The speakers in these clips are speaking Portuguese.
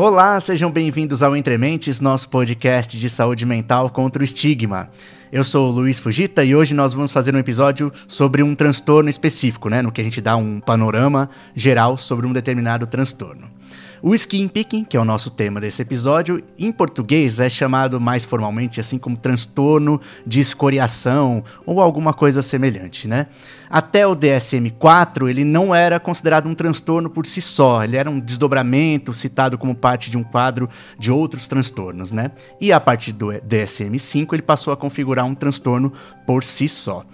Olá, sejam bem-vindos ao Entrementes, nosso podcast de saúde mental contra o estigma. Eu sou o Luiz Fugita e hoje nós vamos fazer um episódio sobre um transtorno específico, né? No que a gente dá um panorama geral sobre um determinado transtorno. O skin picking, que é o nosso tema desse episódio, em português é chamado mais formalmente assim como transtorno de escoriação ou alguma coisa semelhante, né? Até o DSM-4, ele não era considerado um transtorno por si só, ele era um desdobramento citado como parte de um quadro de outros transtornos, né? E a partir do DSM-5, ele passou a configurar um transtorno por si só.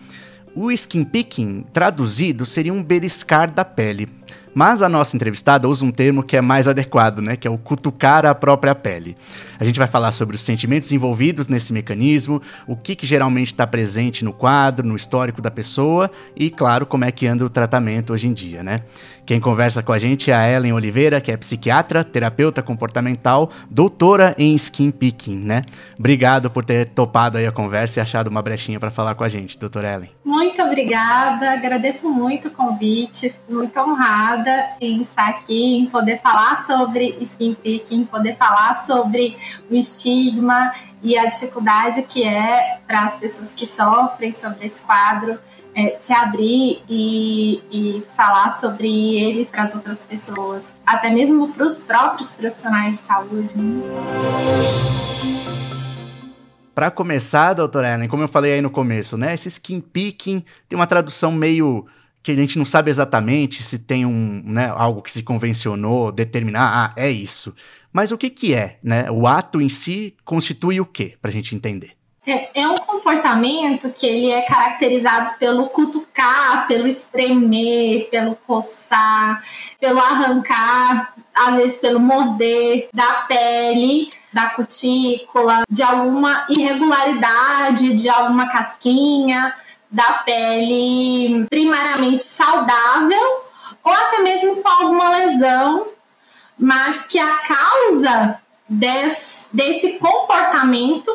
O skin picking, traduzido, seria um beliscar da pele. Mas a nossa entrevistada usa um termo que é mais adequado, né? Que é o cutucar a própria pele. A gente vai falar sobre os sentimentos envolvidos nesse mecanismo, o que, que geralmente está presente no quadro, no histórico da pessoa e, claro, como é que anda o tratamento hoje em dia, né? Quem conversa com a gente é a Ellen Oliveira, que é psiquiatra, terapeuta comportamental, doutora em skin picking, né? Obrigado por ter topado aí a conversa e achado uma brechinha para falar com a gente, doutora Ellen. Muito obrigada, agradeço muito o convite, muito honrada em estar aqui, em poder falar sobre skin picking, poder falar sobre o estigma e a dificuldade que é para as pessoas que sofrem sobre esse quadro é, se abrir e, e falar sobre eles para as outras pessoas, até mesmo para os próprios profissionais de saúde. Né? Para começar, doutora Ellen, como eu falei aí no começo, né? Esse skin picking tem uma tradução meio que a gente não sabe exatamente se tem um, né, algo que se convencionou determinar, ah, é isso. Mas o que que é, né? O ato em si constitui o quê, para a gente entender? É, é um comportamento que ele é caracterizado pelo cutucar, pelo espremer, pelo coçar, pelo arrancar, às vezes pelo morder da pele, da cutícula, de alguma irregularidade, de alguma casquinha da pele primariamente saudável ou até mesmo com alguma lesão, mas que a causa desse, desse comportamento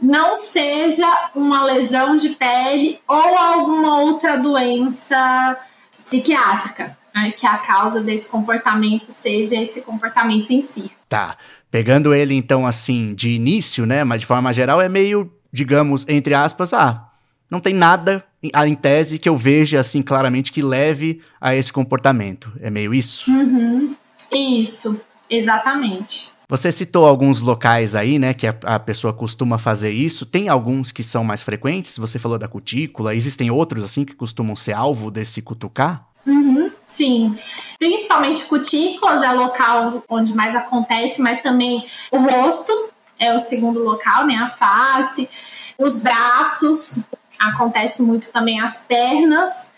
não seja uma lesão de pele ou alguma outra doença psiquiátrica, né, que a causa desse comportamento seja esse comportamento em si. Tá. Pegando ele então assim de início, né, mas de forma geral é meio, digamos, entre aspas, ah, não tem nada em tese que eu veja assim claramente que leve a esse comportamento. É meio isso? Uhum. Isso, exatamente. Você citou alguns locais aí, né, que a, a, pessoa costuma fazer isso. Tem alguns que são mais frequentes? Você falou da cutícula. Existem outros, assim, que costumam ser alvo desse cutucar? Uhum, sim. Principalmente cutículas é o local onde mais acontece, mas também o rosto é o segundo local, né, a face. Os braços, acontece muito também as pernas.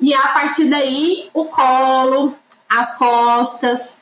E a partir daí, o colo, as costas,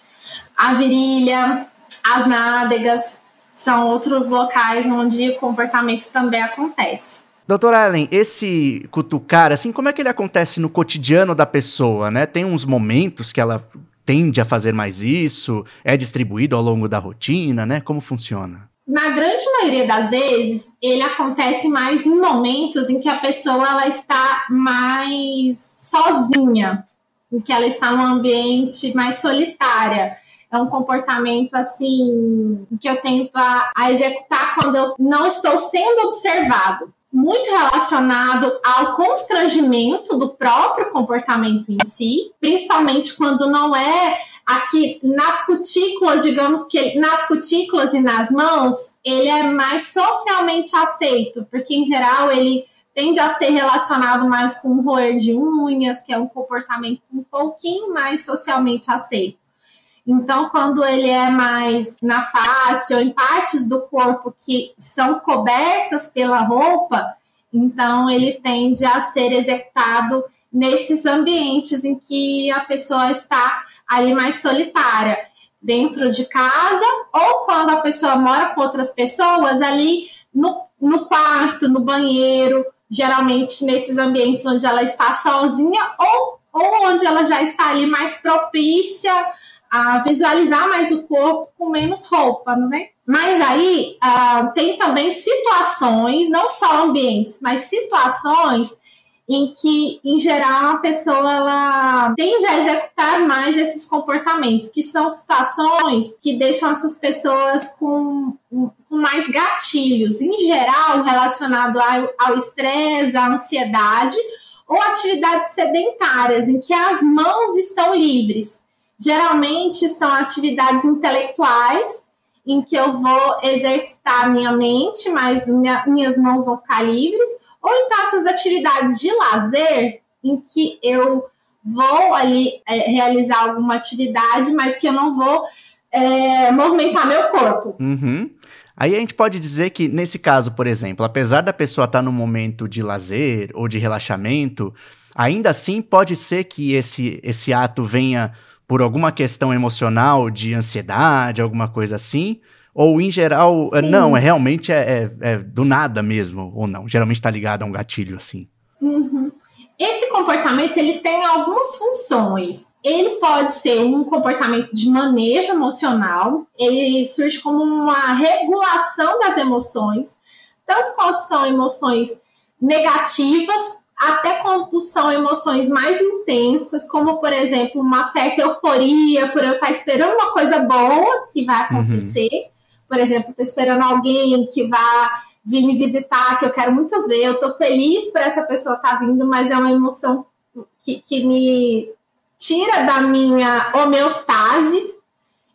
a virilha, as nádegas são outros locais onde o comportamento também acontece. Doutora Allen, esse cutucar, assim, como é que ele acontece no cotidiano da pessoa, né? Tem uns momentos que ela tende a fazer mais isso, é distribuído ao longo da rotina, né? Como funciona? Na grande maioria das vezes, ele acontece mais em momentos em que a pessoa ela está mais sozinha, em que ela está num ambiente mais solitária. É um comportamento assim que eu tento a, a executar quando eu não estou sendo observado. Muito relacionado ao constrangimento do próprio comportamento em si, principalmente quando não é aqui nas cutículas, digamos que nas cutículas e nas mãos, ele é mais socialmente aceito, porque em geral ele tende a ser relacionado mais com o roer de unhas, que é um comportamento um pouquinho mais socialmente aceito. Então, quando ele é mais na face ou em partes do corpo que são cobertas pela roupa, então ele tende a ser executado nesses ambientes em que a pessoa está ali mais solitária, dentro de casa, ou quando a pessoa mora com outras pessoas, ali no, no quarto, no banheiro, geralmente nesses ambientes onde ela está sozinha, ou, ou onde ela já está ali mais propícia a visualizar mais o corpo com menos roupa, né? Mas aí uh, tem também situações, não só ambientes, mas situações em que, em geral, a pessoa ela tende a executar mais esses comportamentos, que são situações que deixam essas pessoas com, com mais gatilhos, em geral, relacionado ao estresse, à ansiedade ou atividades sedentárias, em que as mãos estão livres. Geralmente são atividades intelectuais, em que eu vou exercitar minha mente, mas minha, minhas mãos vão ficar livres ou então essas atividades de lazer, em que eu vou ali é, realizar alguma atividade, mas que eu não vou é, movimentar meu corpo. Uhum. Aí a gente pode dizer que, nesse caso, por exemplo, apesar da pessoa estar num momento de lazer ou de relaxamento, ainda assim pode ser que esse, esse ato venha por alguma questão emocional, de ansiedade, alguma coisa assim, ou, em geral, é, Sim. não, é realmente é, é, é, do nada mesmo, ou não? Geralmente está ligado a um gatilho assim. Uhum. Esse comportamento ele tem algumas funções. Ele pode ser um comportamento de manejo emocional, ele surge como uma regulação das emoções, tanto quanto são emoções negativas, até quando são emoções mais intensas, como por exemplo uma certa euforia por eu estar esperando uma coisa boa que vai uhum. acontecer. Uhum por exemplo, estou esperando alguém que vá vir me visitar, que eu quero muito ver, eu estou feliz por essa pessoa estar tá vindo, mas é uma emoção que, que me tira da minha homeostase.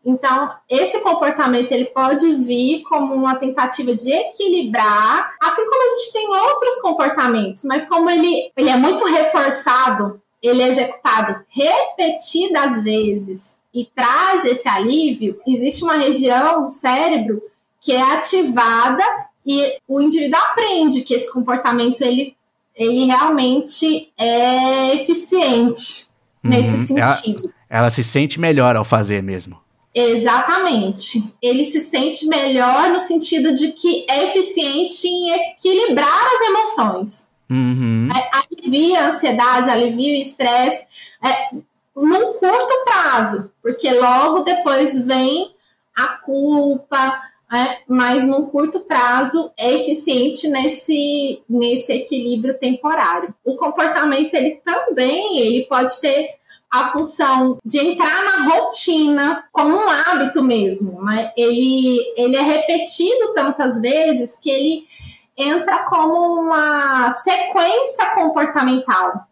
Então, esse comportamento ele pode vir como uma tentativa de equilibrar, assim como a gente tem outros comportamentos, mas como ele, ele é muito reforçado, ele é executado repetidas vezes e traz esse alívio, existe uma região do cérebro que é ativada e o indivíduo aprende que esse comportamento ele, ele realmente é eficiente uhum. nesse sentido. Ela, ela se sente melhor ao fazer mesmo. Exatamente. Ele se sente melhor no sentido de que é eficiente em equilibrar as emoções. Uhum. É, alivia a ansiedade, alivia o estresse. É, num curto prazo, porque logo depois vem a culpa, é, mas num curto prazo é eficiente nesse, nesse equilíbrio temporário. O comportamento ele também ele pode ter a função de entrar na rotina como um hábito mesmo. Né? Ele, ele é repetido tantas vezes que ele entra como uma sequência comportamental.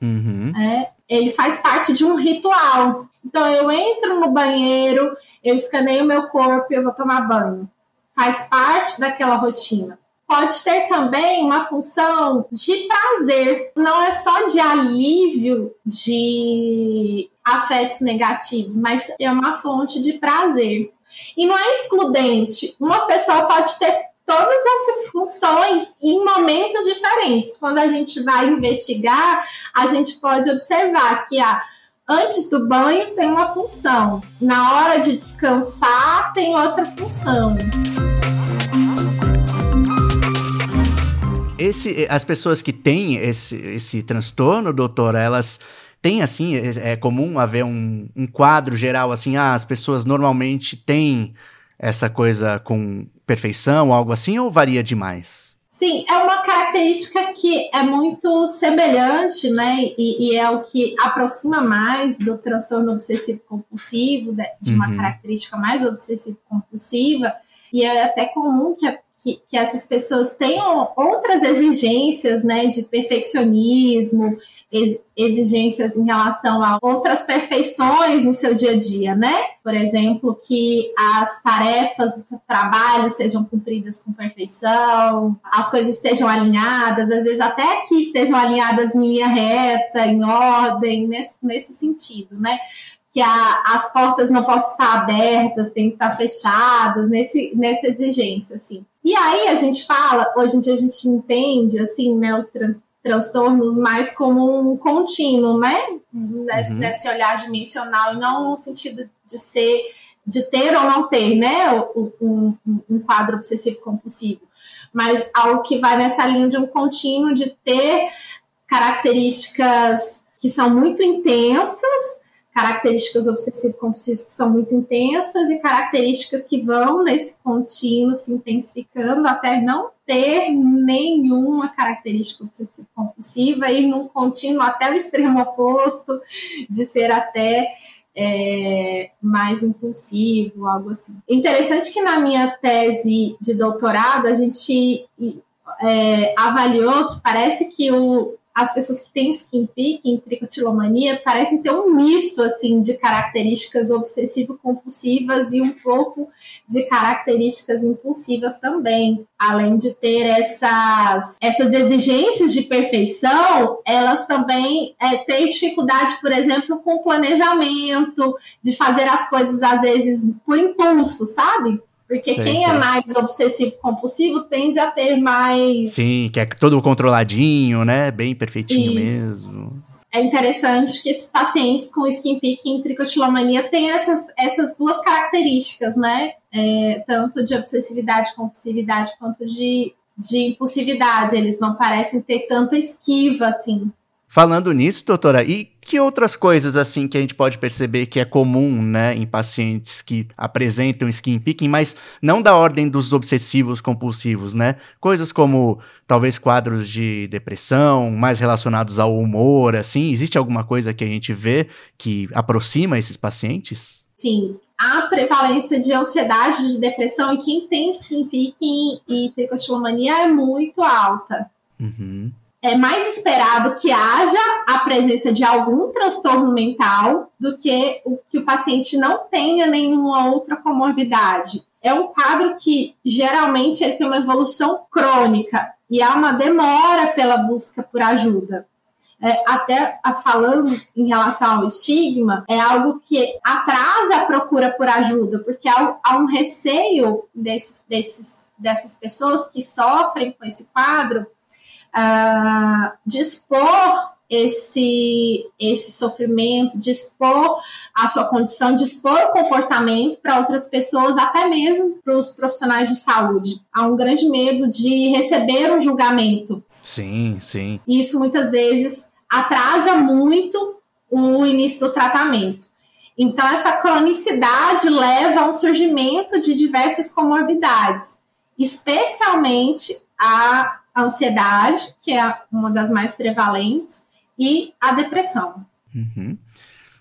Uhum. É, ele faz parte de um ritual. Então eu entro no banheiro, eu escaneio meu corpo e eu vou tomar banho. Faz parte daquela rotina. Pode ter também uma função de prazer, não é só de alívio de afetos negativos, mas é uma fonte de prazer. E não é excludente. Uma pessoa pode ter todas essas funções em momentos diferentes. Quando a gente vai investigar, a gente pode observar que a antes do banho tem uma função, na hora de descansar tem outra função. Esse, as pessoas que têm esse, esse transtorno, doutora, elas têm assim, é, é comum haver um, um quadro geral assim, ah, as pessoas normalmente têm essa coisa com perfeição, algo assim, ou varia demais? Sim, é uma característica que é muito semelhante, né? E, e é o que aproxima mais do transtorno obsessivo compulsivo, de, de uma uhum. característica mais obsessivo compulsiva. E é até comum que, que, que essas pessoas tenham outras exigências, né? De perfeccionismo, exigências em relação a outras perfeições no seu dia a dia, né? Por exemplo, que as tarefas do trabalho sejam cumpridas com perfeição, as coisas estejam alinhadas, às vezes até que estejam alinhadas em linha reta, em ordem, nesse, nesse sentido, né? que a, as portas não possam estar abertas, tem que estar fechadas, nesse, nessa exigência, assim. E aí a gente fala, hoje em dia a gente entende, assim, né, os, trans, transtornos mais como um contínuo, né? Nesse, uhum. nesse olhar dimensional, e não no sentido de ser, de ter ou não ter, né? Um, um quadro obsessivo compulsivo. Mas algo que vai nessa linha de um contínuo de ter características que são muito intensas, características obsessivo-compulsivas que são muito intensas e características que vão nesse contínuo se intensificando até não ter nenhuma característica obsessiva compulsiva, ir num contínuo até o extremo oposto, de ser até é, mais impulsivo, algo assim. Interessante que na minha tese de doutorado a gente é, avaliou que parece que o, as pessoas que têm skin picking, tricotilomania, parecem ter um misto assim de características obsessivo-compulsivas e um pouco de características impulsivas também. Além de ter essas, essas exigências de perfeição, elas também é, têm dificuldade, por exemplo, com planejamento, de fazer as coisas às vezes por impulso, sabe? Porque sei, quem é sei. é mais obsessivo compulsivo tende a ter mais. Sim, que é todo controladinho, né? Bem perfeitinho Isso. mesmo. É interessante que esses pacientes com skin picking e tricotilomania têm essas, essas duas características, né? É, tanto de obsessividade compulsividade quanto de, de impulsividade. Eles não parecem ter tanta esquiva, assim, Falando nisso, doutora, e que outras coisas assim que a gente pode perceber que é comum, né, em pacientes que apresentam skin picking, mas não da ordem dos obsessivos compulsivos, né? Coisas como talvez quadros de depressão, mais relacionados ao humor, assim. Existe alguma coisa que a gente vê que aproxima esses pacientes? Sim, a prevalência de ansiedade, de depressão em quem tem skin picking e tricotilomania é muito alta. Uhum é mais esperado que haja a presença de algum transtorno mental do que o que o paciente não tenha nenhuma outra comorbidade. É um quadro que geralmente ele tem uma evolução crônica e há uma demora pela busca por ajuda. É, até a, falando em relação ao estigma, é algo que atrasa a procura por ajuda, porque há, há um receio desses, desses, dessas pessoas que sofrem com esse quadro uh, dispor esse, esse sofrimento, dispor a sua condição, dispor o comportamento para outras pessoas, até mesmo para os profissionais de saúde. Há um grande medo de receber um julgamento. Sim, sim. Isso muitas vezes atrasa muito o início do tratamento. Então, essa cronicidade leva a um surgimento de diversas comorbidades, especialmente a a ansiedade, que é uma das mais prevalentes, e a depressão. Uhum.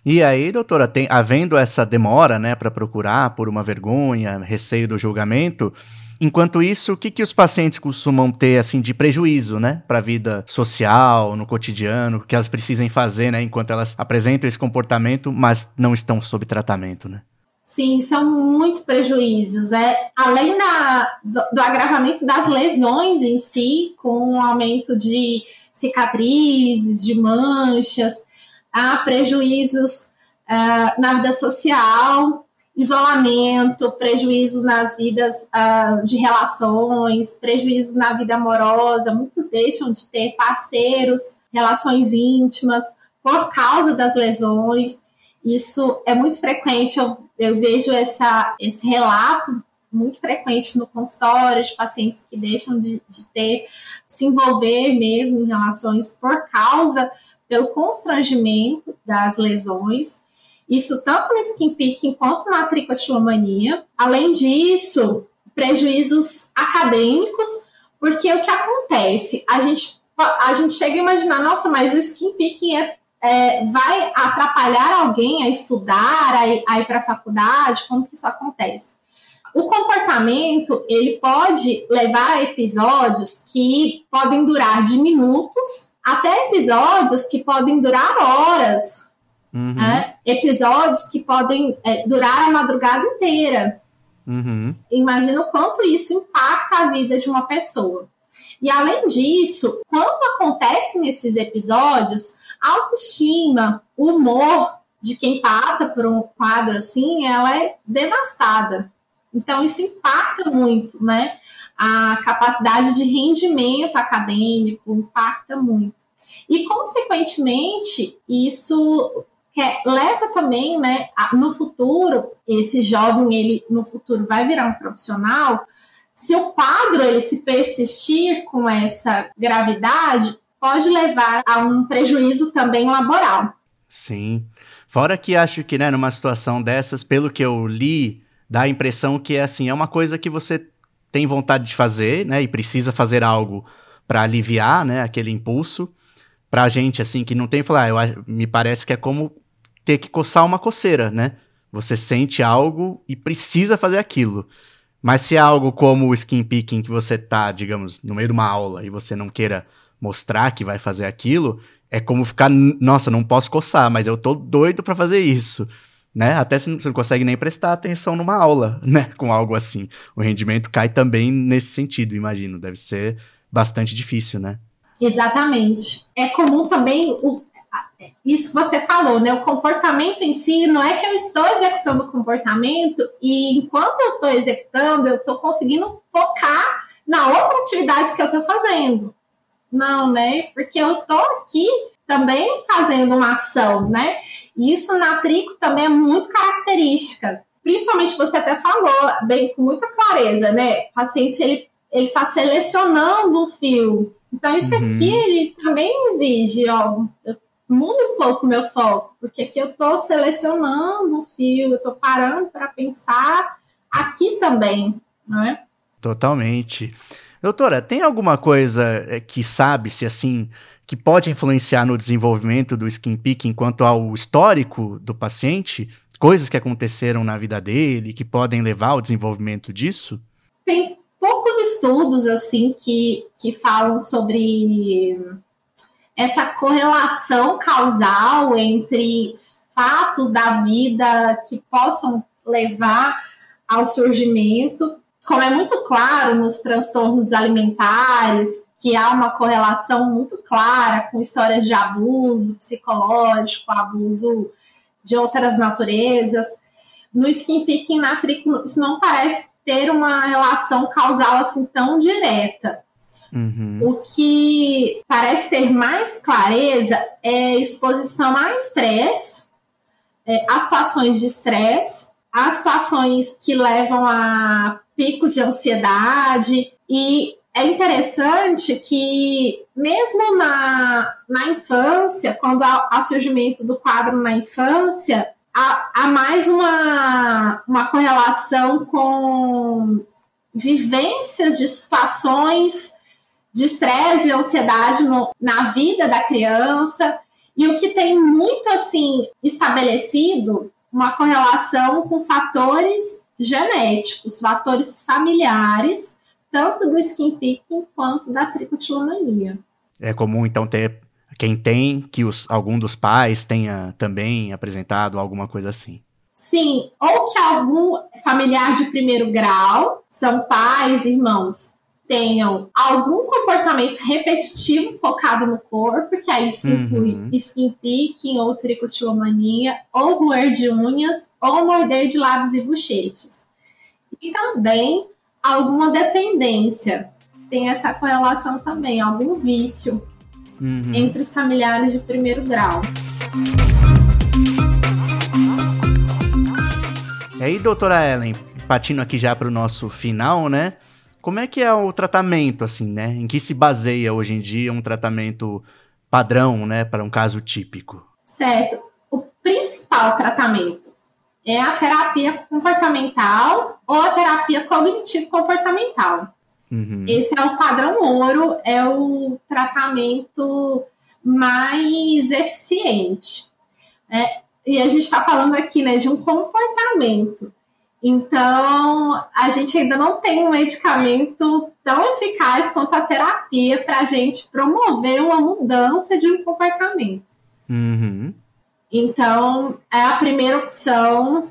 E aí, doutora, tem, havendo essa demora, né, para procurar por uma vergonha, receio do julgamento, enquanto isso, o que, que os pacientes costumam ter, assim, de prejuízo, né, para a vida social, no cotidiano, que elas precisem fazer, né, enquanto elas apresentam esse comportamento, mas não estão sob tratamento, né? Sim, são muitos prejuízos. É, além da, do, do, agravamento das lesões em si, com o aumento de cicatrizes, de manchas, há prejuízos uh, na vida social, isolamento, prejuízos nas vidas uh, de relações, prejuízos na vida amorosa. Muitos deixam de ter parceiros, relações íntimas por causa das lesões. Isso é muito frequente. Eu eu vejo essa, esse relato muito frequente no consultório de pacientes que deixam de, de ter, se envolver mesmo em relações por causa, pelo constrangimento das lesões. Isso tanto no skin picking quanto na tricotilomania. Além disso, prejuízos acadêmicos, porque o que acontece? A gente, a gente chega a imaginar, nossa, mas o skin picking é é, vai atrapalhar alguém a estudar, a ir, ir para a faculdade? Como que isso acontece? O comportamento ele pode levar a episódios que podem durar de minutos até episódios que podem durar horas, uhum. né? episódios que podem é, durar a madrugada inteira. Uhum. Imagina o quanto isso impacta a vida de uma pessoa. E além disso, quando acontecem esses episódios, autoestima, o humor de quem passa por um quadro assim, ela é devastada. Então, isso impacta muito, né? A capacidade de rendimento acadêmico impacta muito. E, consequentemente, isso leva também, né, no futuro, esse jovem, ele no futuro vai virar um profissional, se o quadro ele se persistir com essa gravidade, pode levar a um prejuízo também laboral. Sim. Fora que acho que, né, numa situação dessas, pelo que eu li, dá a impressão que é assim, é uma coisa que você tem vontade de fazer, né, e precisa fazer algo para aliviar, né, aquele impulso. Pra gente, assim, que não tem, falar, ah, eu, me parece que é como ter que coçar uma coceira, né? Você sente algo e precisa fazer aquilo. Mas se é algo como o skin picking que você tá, digamos, no meio de uma aula e você não queira mostrar que vai fazer aquilo, é como ficar, nossa, não posso coçar, mas eu tô doido para fazer isso, né? Até você não consegue nem prestar atenção numa aula, né, com algo assim. O rendimento cai também nesse sentido, imagino, deve ser bastante difícil, né? Exatamente. É comum também o, isso você falou, né? O comportamento em si não é que eu estou executando o comportamento e enquanto eu estou executando, eu estou conseguindo focar na outra atividade que eu estou fazendo. Não, né? Porque eu estou aqui também fazendo uma ação, né? E isso na trico também é muito característica. Principalmente você até falou bem com muita clareza, né? O paciente ele ele está selecionando um fio. Então isso uhum. aqui ele também exige, ó, eu muda um pouco o meu foco, porque aqui eu estou selecionando um fio, eu estou parando para pensar aqui também, não é? Totalmente. Doutora, tem alguma coisa eh, que sabe-se assim que pode influenciar no desenvolvimento do skin picking quanto ao histórico do paciente? Coisas que aconteceram na vida dele que podem levar ao desenvolvimento disso? Tem poucos estudos assim que, que falam sobre essa correlação causal entre fatos da vida que possam levar ao surgimento, como é muito claro nos transtornos alimentares, que há uma correlação muito clara com histórias de abuso psicológico, abuso de outras naturezas. No skin picking na isso não parece ter uma relação causal assim tão direta. Uhum. O que parece ter mais clareza é exposição a estresse, é, as situações de estresse, as situações que levam a picos de ansiedade e é interessante que, mesmo na, na infância, quando há, há surgimento do quadro na infância, há, há mais uma, uma correlação com vivências de situações de estresse e ansiedade no, na vida da criança. E o que tem muito assim estabelecido uma correlação com fatores genéticos, fatores familiares, tanto do skin picking quanto da tricotilomania. É comum então ter quem tem que os, algum dos pais tenha também apresentado alguma coisa assim. Sim, ou que algum familiar de primeiro grau, são pais, irmãos, tenham algum comportamento repetitivo focado no corpo, que aí isso inclui uhum. skin picking ou tricotilomania, ou roer de unhas, ou morder de lábios e bochechas. E também alguma dependência. Tem essa correlação também, algum vício uhum. entre os familiares de primeiro grau. E aí, doutora Ellen, partindo aqui já para o nosso final, né? Como é que é o tratamento, assim, né? Em que se baseia hoje em dia um tratamento padrão, né, para um caso típico? Certo. O principal tratamento é a terapia comportamental ou a terapia cognitivo-comportamental. Uhum. Esse é o padrão ouro, é o tratamento mais eficiente. É, e a gente está falando aqui né, de um comportamento. Então, a gente ainda não tem um medicamento tão eficaz quanto a terapia para a gente promover uma mudança de um comportamento. Uhum. Então, é a primeira opção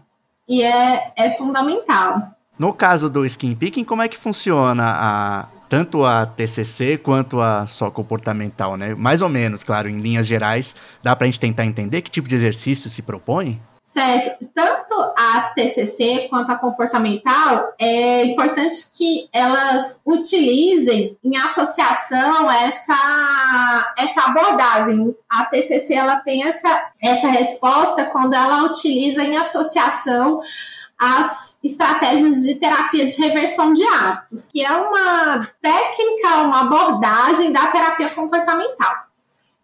e é, é fundamental. No caso do skin picking, como é que funciona a, tanto a TCC quanto a só comportamental, né? Mais ou menos, claro, em linhas gerais, dá para a gente tentar entender que tipo de exercício se propõe? Certo. Tanto a TCC quanto a comportamental, é importante que elas utilizem em associação essa, essa abordagem. A TCC ela tem essa, essa resposta quando ela utiliza em associação as estratégias de terapia de reversão de hábitos, que é uma técnica, uma abordagem da terapia comportamental.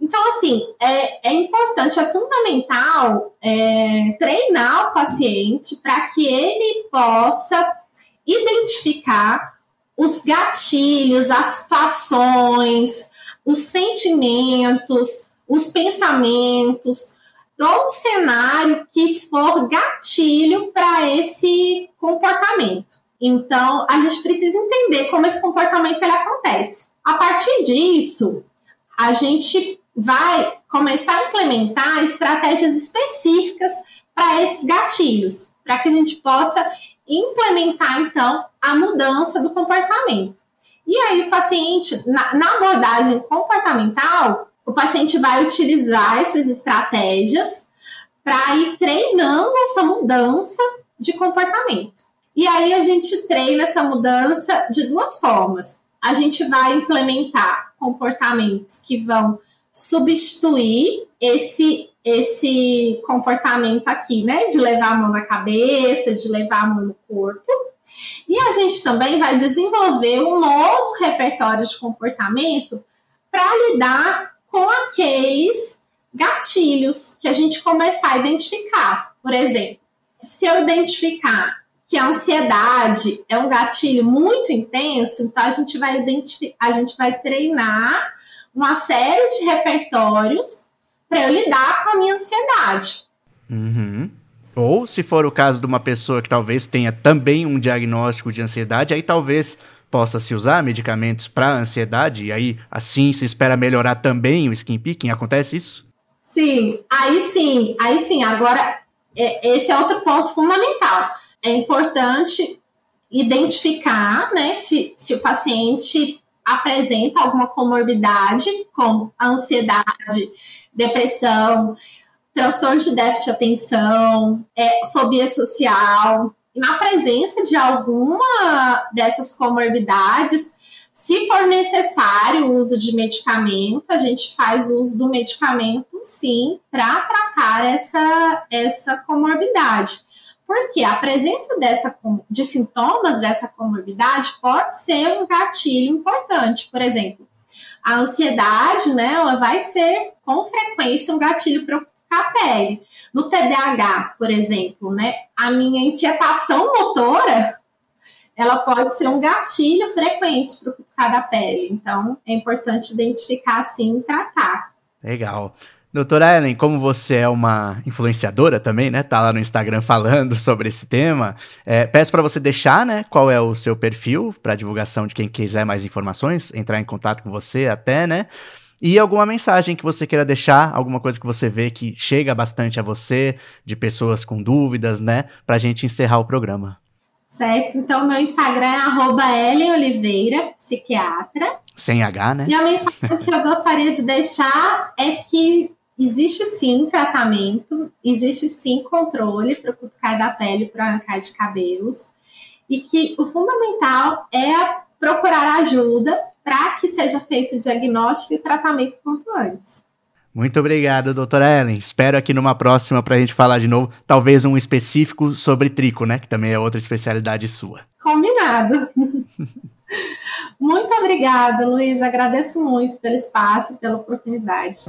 Então, assim, é, é importante, é fundamental é, treinar o paciente para que ele possa identificar os gatilhos, as situações, os sentimentos, os pensamentos, todo cenário que for gatilho para esse comportamento. Então, a gente precisa entender como esse comportamento ele acontece. A partir disso, a gente vai começar a implementar estratégias específicas para esses gatilhos, para que a gente possa implementar então a mudança do comportamento. E aí, o paciente, na, na abordagem comportamental, o paciente vai utilizar essas estratégias para ir treinando essa mudança de comportamento. E aí a gente treina essa mudança de duas formas. A gente vai implementar comportamentos que vão substituir esse esse comportamento aqui, né, de levar a mão na cabeça, de levar a mão no corpo. E a gente também vai desenvolver um novo repertório de comportamento para lidar com aqueles gatilhos que a gente começar a identificar. Por exemplo, se eu identificar que a ansiedade é um gatilho muito intenso, então a gente vai identificar, a gente vai treinar uma série de repertórios para eu lidar com a minha ansiedade. Uhum. Ou, se for o caso de uma pessoa que talvez tenha também um diagnóstico de ansiedade, aí talvez possa se usar medicamentos para ansiedade, e aí assim se espera melhorar também o skin picking. Acontece isso? Sim, aí sim, aí sim. Agora, é, esse é outro ponto fundamental é importante identificar né, se, se o paciente apresenta alguma comorbidade, como ansiedade, depressão, transtorno de déficit de atenção, é, fobia social. Na presença de alguma dessas comorbidades, se for necessário o uso de medicamento, a gente faz uso do medicamento, sim, para tratar essa, essa comorbidade. Porque a presença dessa, de sintomas dessa comorbidade pode ser um gatilho importante. Por exemplo, a ansiedade, né, ela vai ser com frequência um gatilho para a pele. No TDAH, por exemplo, né, a minha inquietação motora, ela pode ser um gatilho frequente para o cutucar da pele. Então, é importante identificar assim e tratar. Legal. Doutora Ellen, como você é uma influenciadora também, né? Tá lá no Instagram falando sobre esse tema. É, peço para você deixar, né? Qual é o seu perfil para divulgação de quem quiser mais informações, entrar em contato com você até, né? E alguma mensagem que você queira deixar, alguma coisa que você vê que chega bastante a você, de pessoas com dúvidas, né? Pra gente encerrar o programa. Certo, então meu Instagram é arroba Oliveira, psiquiatra. Sem H, né? E a mensagem que eu gostaria de deixar é que Existe sim tratamento, existe sim controle para o cutucar da pele, para arrancar de cabelos, e que o fundamental é procurar ajuda para que seja feito o diagnóstico e o tratamento quanto antes. Muito obrigado, doutora Ellen. Espero aqui numa próxima para a gente falar de novo, talvez um específico sobre trico, né? Que também é outra especialidade sua. Combinado. muito obrigada, Luiz. Agradeço muito pelo espaço e pela oportunidade.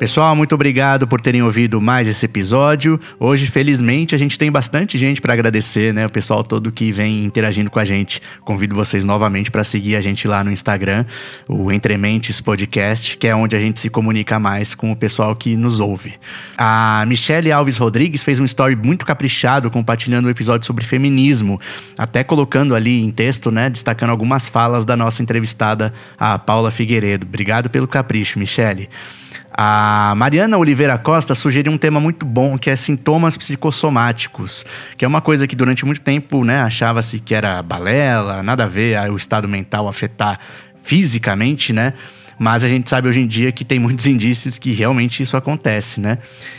Pessoal, muito obrigado por terem ouvido mais esse episódio. Hoje, felizmente, a gente tem bastante gente para agradecer, né? O pessoal todo que vem interagindo com a gente. Convido vocês novamente para seguir a gente lá no Instagram, o Entrementes Podcast, que é onde a gente se comunica mais com o pessoal que nos ouve. A Michelle Alves Rodrigues fez um story muito caprichado compartilhando um episódio sobre feminismo, até colocando ali em texto, né, destacando algumas falas da nossa entrevistada, a Paula Figueiredo. Obrigado pelo capricho, Michelle. A Mariana Oliveira Costa sugeriu um tema muito bom, que é sintomas psicossomáticos, que é uma coisa que durante muito tempo né, achava-se que era balela, nada a ver o estado mental afetar fisicamente, né? Mas a gente sabe hoje em dia que tem muitos indícios que realmente isso acontece, né?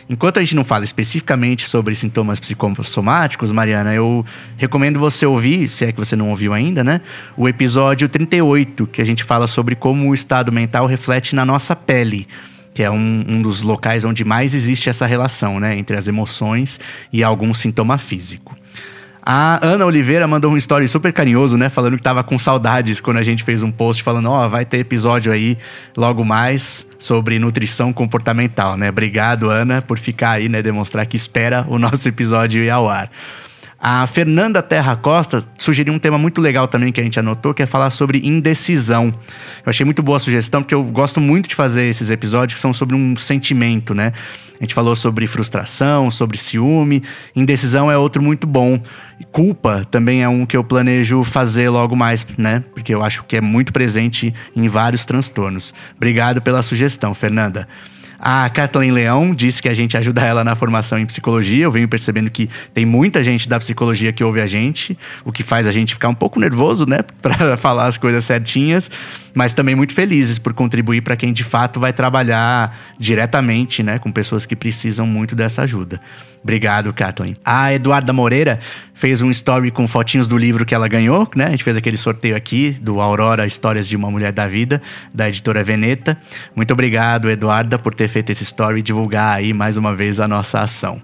Enquanto a gente não fala especificamente sobre sintomas psicossomáticos, Mariana, eu recomendo você ouvir, se é que você não ouviu ainda, né? O episódio 38, que a gente fala sobre como o estado mental reflete na nossa pele que é um, um, dos locais onde mais existe essa relação, né, entre as emoções e algum sintoma físico. A Ana Oliveira mandou um story super carinhoso, né, falando que tava com saudades quando a gente fez um post falando, ó, oh, vai ter episódio aí logo mais sobre nutrição comportamental, né? Obrigado, Ana, por ficar aí, né, demonstrar que espera o nosso episódio ir ao ar. A Fernanda Terra Costa sugeriu um tema muito legal também que a gente anotou, que é falar sobre indecisão. Eu achei muito boa a sugestão, porque eu gosto muito de fazer esses episódios que são sobre um sentimento, né? A gente falou sobre frustração, sobre ciúme. Indecisão é outro muito bom. Culpa também é um que eu planejo fazer logo mais, né? Porque eu acho que é muito presente em vários transtornos. Obrigado pela sugestão, Fernanda. A Kathleen Leão disse que a gente ajuda ela na formação em psicologia. Eu venho percebendo que tem muita gente da psicologia que ouve a gente, o que faz a gente ficar um pouco nervoso, né, para falar as coisas certinhas, mas também muito felizes por contribuir para quem de fato vai trabalhar diretamente, né, com pessoas que precisam muito dessa ajuda. Obrigado, Kathleen. A Eduarda Moreira fez um story com fotinhos do livro que ela ganhou, né? A gente fez aquele sorteio aqui do Aurora Histórias de uma Mulher da Vida, da editora Veneta. Muito obrigado, Eduarda, por ter feito esse story e divulgar aí mais uma vez a nossa ação.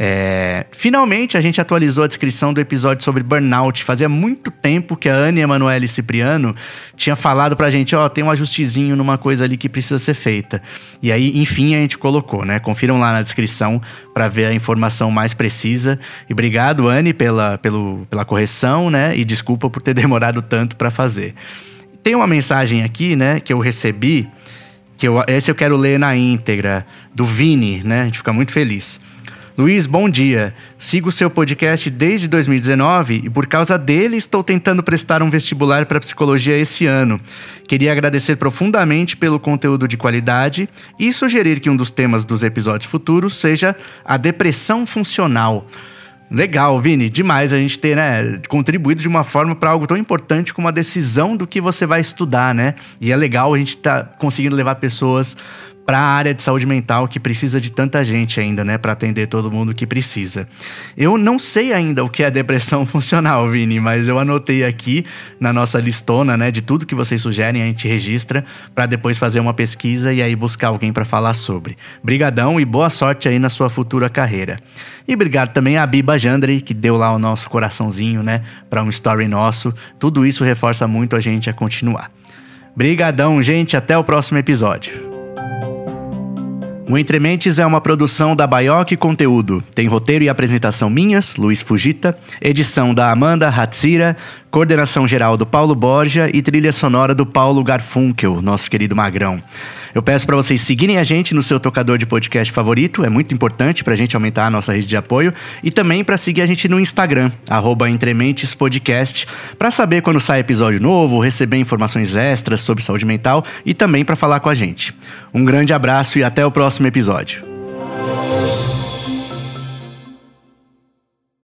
É, finalmente a gente atualizou a descrição do episódio sobre burnout. Fazia muito tempo que a Anne Emanuele Cipriano tinha falado pra gente: ó, oh, tem um ajustezinho numa coisa ali que precisa ser feita. E aí, enfim, a gente colocou, né? Confiram lá na descrição para ver a informação mais precisa. E obrigado, Anne, pela, pela correção, né? E desculpa por ter demorado tanto para fazer. Tem uma mensagem aqui, né, que eu recebi, que eu, esse eu quero ler na íntegra, do Vini, né? A gente fica muito feliz. Luiz, bom dia. Sigo seu podcast desde 2019 e por causa dele estou tentando prestar um vestibular para psicologia esse ano. Queria agradecer profundamente pelo conteúdo de qualidade e sugerir que um dos temas dos episódios futuros seja a depressão funcional. Legal, Vini, demais a gente ter né, contribuído de uma forma para algo tão importante como a decisão do que você vai estudar, né? E é legal a gente estar tá conseguindo levar pessoas para a área de saúde mental que precisa de tanta gente ainda, né, para atender todo mundo que precisa. Eu não sei ainda o que é depressão funcional, Vini, mas eu anotei aqui na nossa listona, né, de tudo que vocês sugerem, a gente registra para depois fazer uma pesquisa e aí buscar alguém para falar sobre. Brigadão e boa sorte aí na sua futura carreira. E obrigado também a Biba Jandre, que deu lá o nosso coraçãozinho, né, para um story nosso. Tudo isso reforça muito a gente a continuar. Brigadão, gente, até o próximo episódio. O Entre Mentes é uma produção da Baioc Conteúdo. Tem roteiro e apresentação minhas, Luiz Fugita, edição da Amanda Hatzira, coordenação geral do Paulo Borja e trilha sonora do Paulo Garfunkel, nosso querido magrão. Eu peço para vocês seguirem a gente no seu tocador de podcast favorito, é muito importante para a gente aumentar a nossa rede de apoio, e também para seguir a gente no Instagram, @entrementespodcast, para saber quando sai episódio novo, receber informações extras sobre saúde mental e também para falar com a gente. Um grande abraço e até o próximo episódio.